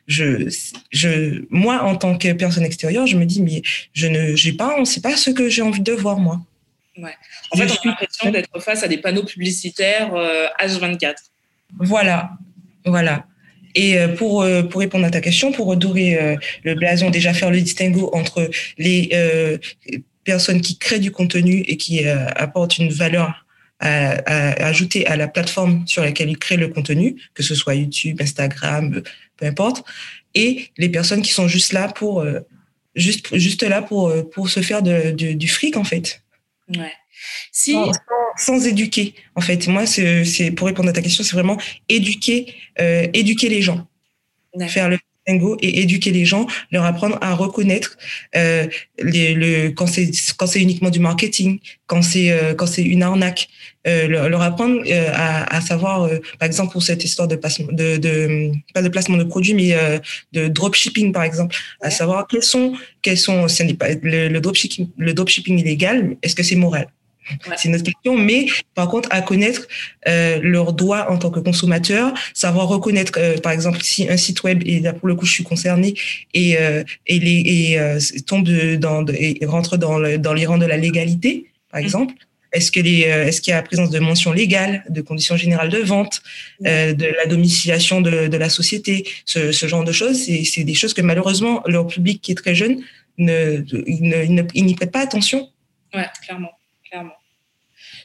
je, je, moi, en tant que personne extérieure, je me dis, mais je ne, j'ai pas, c'est pas ce que j'ai envie de voir, moi. Ouais. En fait, on a l'impression d'être face à des panneaux publicitaires euh, H24. Voilà, voilà. Et euh, pour, euh, pour répondre à ta question, pour redorer euh, le blason, déjà faire le distinguo entre les personnes qui créent du contenu et qui apportent une valeur à, à, ajouter à la plateforme sur laquelle ils créent le contenu, que ce soit YouTube, Instagram, peu importe, et les personnes qui sont juste là pour juste juste là pour pour se faire du fric en fait. Ouais. Si sans, sans, éduquer en fait, moi c'est pour répondre à ta question, c'est vraiment éduquer euh, éduquer les gens, faire le et éduquer les gens, leur apprendre à reconnaître euh, les, le quand c'est quand c'est uniquement du marketing, quand c'est euh, quand c'est une arnaque, euh, leur, leur, apprendre à, à, savoir, par exemple pour cette histoire de placement de, de pas de placement de produits, mais de dropshipping par exemple, ouais. à savoir quels sont quels sont ce n'est pas le, le dropshipping le dropshipping illégal, est-ce que c'est moral? C'est notre question. Mais par contre, à connaître euh, leurs droits en tant que consommateur, savoir reconnaître, euh, par exemple, si un site web, et là pour le coup, je suis concernée, et, euh, et, les, et euh, tombe dans, et rentre dans, le, dans les rangs de la légalité, par mmh. exemple. Est-ce que les, euh, est-ce qu'il y a la présence de mentions légales, de conditions générales de vente, euh, de la domiciliation de, de la société, ce, ce, genre de choses, c'est, c'est des choses que malheureusement leur public qui est très jeune ne, il, il n'y prête pas attention. Ouais, clairement,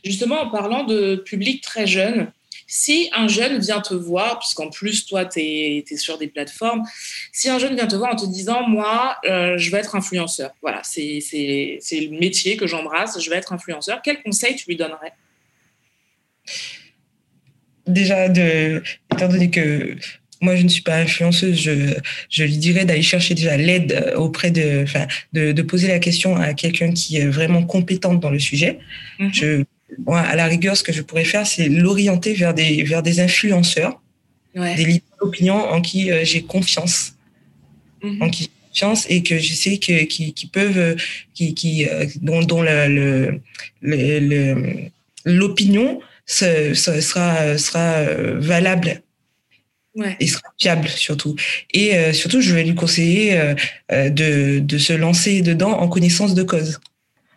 Justement, en parlant de public très jeune, si un jeune vient te voir, puisqu'en plus, toi, tu es, sur des plateformes, si un jeune vient te voir en te disant, moi, euh, je veux être influenceur, voilà, c'est le métier que j'embrasse, je veux être influenceur, quel conseil tu lui donnerais? Déjà, étant donné que moi, je ne suis pas influenceuse, je, je lui dirais d'aller chercher déjà l'aide auprès de, enfin, de, de, poser la question à quelqu'un qui est vraiment compétente dans le sujet. Mm -hmm. Je moi, à la rigueur, ce que je pourrais faire, c'est l'orienter vers des, vers des influenceurs, ouais. des leaders d'opinion en qui euh, j'ai confiance, mm -hmm. en qui confiance et que je sais que qui, qui peuvent, qui, qui euh, dont, dont le, l'opinion sera sera euh, valable. Ouais. Et sera fiable surtout. Et euh, surtout, je vais lui conseiller euh, de, de se lancer dedans en connaissance de cause,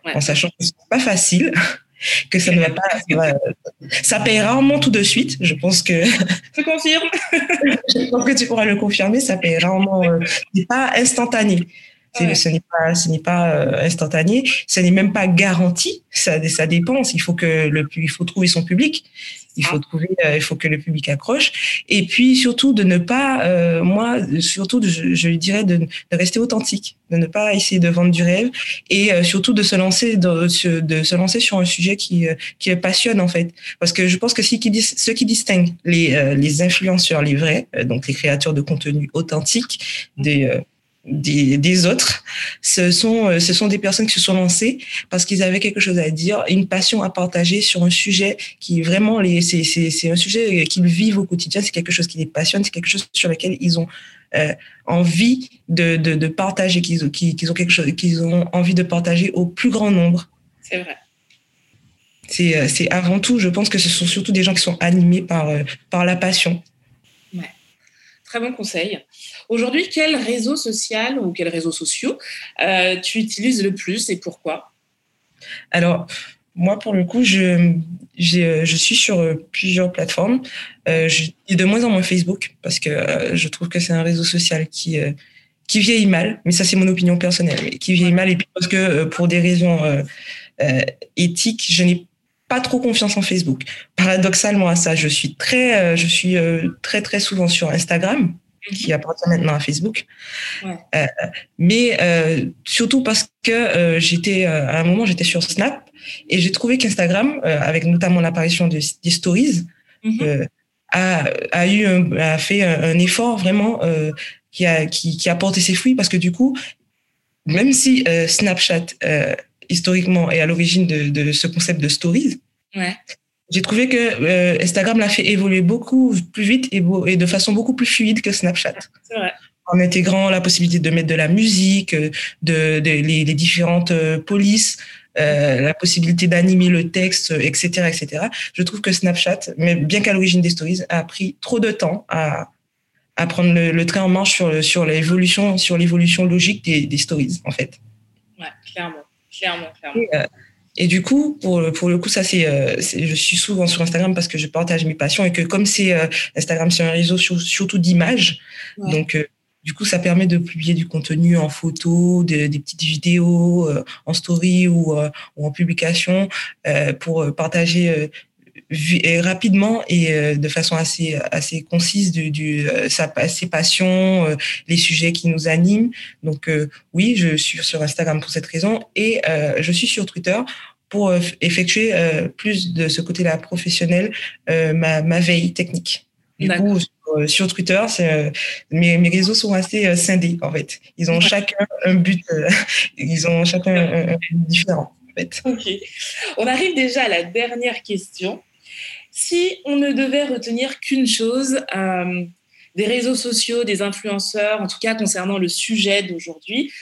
ouais. en sachant que c'est pas facile que ça ne va pas. Ça, va, ça paye rarement tout de suite. Je pense que. Je confirme. je pense que tu pourras le confirmer. Ça paye rarement. Euh, c'est pas instantané. Ouais. Ce n'est pas, ce n'est pas euh, instantané. Ce n'est même pas garanti. Ça, ça dépend. Il faut que le, il faut trouver son public. Il faut trouver, euh, il faut que le public accroche. Et puis surtout de ne pas, euh, moi, surtout, je, je dirais de, de, rester authentique, de ne pas essayer de vendre du rêve et euh, surtout de se lancer, de, de, se lancer sur un sujet qui, qui passionne en fait. Parce que je pense que ce qui, ce qui distingue les, euh, les influenceurs, les vrais, donc les créateurs de contenu authentiques, des des, des, autres. Ce sont, ce sont des personnes qui se sont lancées parce qu'ils avaient quelque chose à dire, une passion à partager sur un sujet qui vraiment, les, c'est, c'est, c'est un sujet qu'ils vivent au quotidien, c'est quelque chose qui les passionne, c'est quelque chose sur lequel ils ont euh, envie de, de, de partager, qu'ils, qu'ils ont quelque chose, qu'ils ont envie de partager au plus grand nombre. C'est vrai. C'est, c'est avant tout, je pense que ce sont surtout des gens qui sont animés par, par la passion. Très bon conseil. Aujourd'hui, quel réseau social ou quels réseaux sociaux euh, tu utilises le plus et pourquoi? Alors, moi, pour le coup, je, je suis sur plusieurs plateformes. Euh, je de moins en moins Facebook parce que euh, je trouve que c'est un réseau social qui, euh, qui vieillit mal, mais ça, c'est mon opinion personnelle, mais qui vieillit mal et puis parce que euh, pour des raisons éthiques, je n'ai pas trop confiance en Facebook. Paradoxalement à ça, je suis très, je suis très très souvent sur Instagram qui appartient maintenant à Facebook. Ouais. Euh, mais euh, surtout parce que euh, j'étais à un moment j'étais sur Snap et j'ai trouvé qu'Instagram, avec notamment l'apparition de, des stories, mm -hmm. a, a eu un, a fait un, un effort vraiment qui a qui, qui, a porté ses fruits parce que du coup, même si Snapchat historiquement est à l'origine de, de, ce concept de stories. Ouais j'ai trouvé que euh, Instagram l'a fait évoluer beaucoup plus vite et, beau, et, de façon beaucoup plus fluide que Snapchat. C'est vrai. En intégrant la possibilité de mettre de la musique, de, de les, les, différentes euh, polices, euh, la possibilité d'animer le texte, etc., etc. Je trouve que Snapchat, mais bien qu'à l'origine des stories, a pris trop de temps à, à prendre le, le train en marche sur, sur l'évolution, sur l'évolution logique des, des stories, en fait. Ouais, clairement, clairement, clairement. Et, euh, et du coup, pour, pour le coup, ça c'est, euh, je suis souvent sur Instagram parce que je partage mes passions et que comme c'est euh, Instagram, c'est un réseau sur, surtout d'images, ouais. donc euh, du coup, ça permet de publier du contenu en photo, de, des petites vidéos, euh, en story ou, euh, ou en publication pour partager rapidement et de façon assez assez concise du, du sa, ses passions, les sujets qui nous animent. Donc oui, je suis sur Instagram pour cette raison et je suis sur Twitter pour effectuer plus de ce côté-là professionnel ma, ma veille technique. Du coup, sur, sur Twitter, mes, mes réseaux sont assez scindés en fait. Ils ont chacun un but, ils ont chacun un, un but différent. En fait. Ok. On arrive déjà à la dernière question. Si on ne devait retenir qu'une chose euh, des réseaux sociaux, des influenceurs, en tout cas concernant le sujet d'aujourd'hui,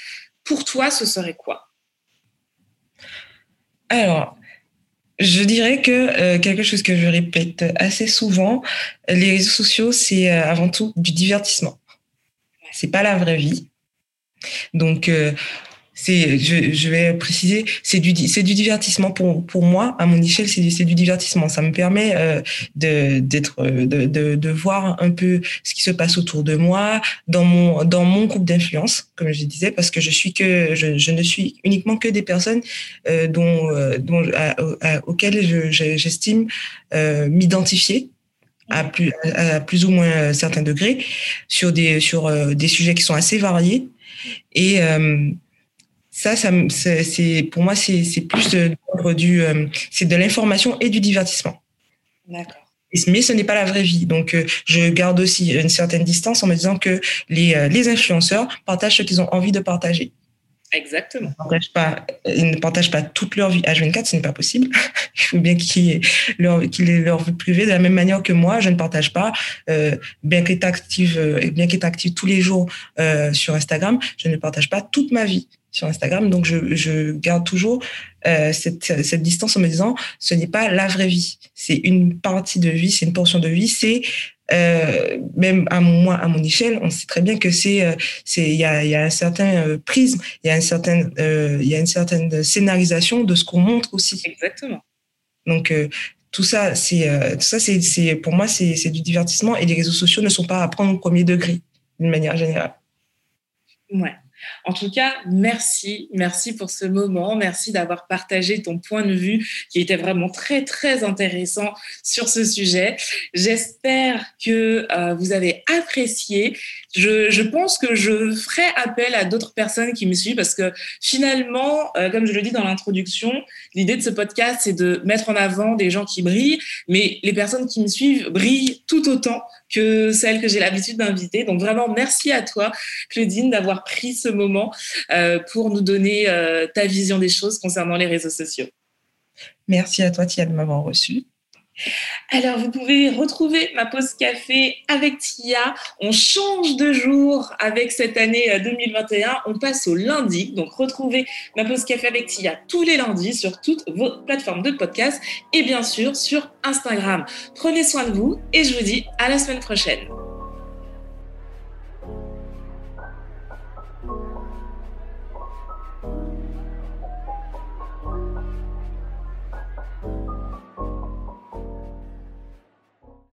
pour toi, ce serait quoi? Alors, Je dirais que euh, quelque chose que je répète assez souvent, les réseaux sociaux, c'est euh, avant tout du divertissement. C'est pas la vraie vie. Donc, euh, je, vais préciser, c'est du, c'est du divertissement pour, pour moi, à mon échelle, c'est, c'est du divertissement. Ça me permet euh, de, d'être, de, de, voir un peu ce qui se passe autour de moi, dans mon, dans mon groupe d'influence, comme je disais, parce que je suis que, je, je ne suis uniquement que des personnes euh, dont, euh, dont auxquelles je, j'estime m'identifier à plus, à plus ou moins certains degrés sur des, sur des sujets qui sont assez variés. Et, ça, ça c'est pour moi, c'est plus de, du, euh, c'est de l'information et du divertissement. D'accord. Mais ce n'est pas la vraie vie. Donc, euh, je garde aussi une certaine distance en me disant que les, euh, les influenceurs partagent ce qu'ils ont envie de partager. Exactement. Ils ne, partagent pas, ils ne partagent pas toute leur vie H24, ce n'est pas possible. Il faut bien qu'ils aient leur, qu'il aient leur vie privée de la même manière que moi. Je ne partage pas, euh, bien qu'être active, bien qu'être active tous les jours euh, sur Instagram, je ne partage pas toute ma vie sur Instagram. Donc, je, je garde toujours euh, cette, cette distance en me disant, ce n'est pas la vraie vie. C'est une partie de vie, c'est une portion de vie. C'est euh, même à moi, à mon échelle, on sait très bien que c'est, euh, c'est, il y a, y a un certain prisme, il y a un certain, euh, il y a une certaine scénarisation de ce qu'on montre aussi. Exactement. Donc tout ça, c'est, tout ça, c'est, c'est, pour moi, c'est, c'est du divertissement et les réseaux sociaux ne sont pas à prendre au premier degré d'une manière générale. Ouais. En tout cas, merci, merci pour ce moment, merci d'avoir partagé ton point de vue qui était vraiment très très intéressant sur ce sujet. J'espère que euh, vous avez apprécié. Je, pense que je ferai appel à d'autres personnes qui me suivent parce que finalement, euh, comme je le dis dans l'introduction, l'idée de ce podcast, c'est de mettre en avant des gens qui brillent, mais les personnes qui me suivent brillent tout autant que celles que j'ai l'habitude d'inviter. Donc vraiment, merci à toi, Claudine, d'avoir pris ce moment euh, pour nous donner euh, ta vision des choses concernant les réseaux sociaux. Merci à toi, Tia, de m'avoir reçu. Alors, vous pouvez retrouver ma pause café avec Tia. On change de jour avec cette année 2021. On passe au lundi. Donc, retrouvez ma pause café avec Tia tous les lundis sur toutes vos plateformes de podcast et bien sûr sur Instagram. Prenez soin de vous et je vous dis à la semaine prochaine.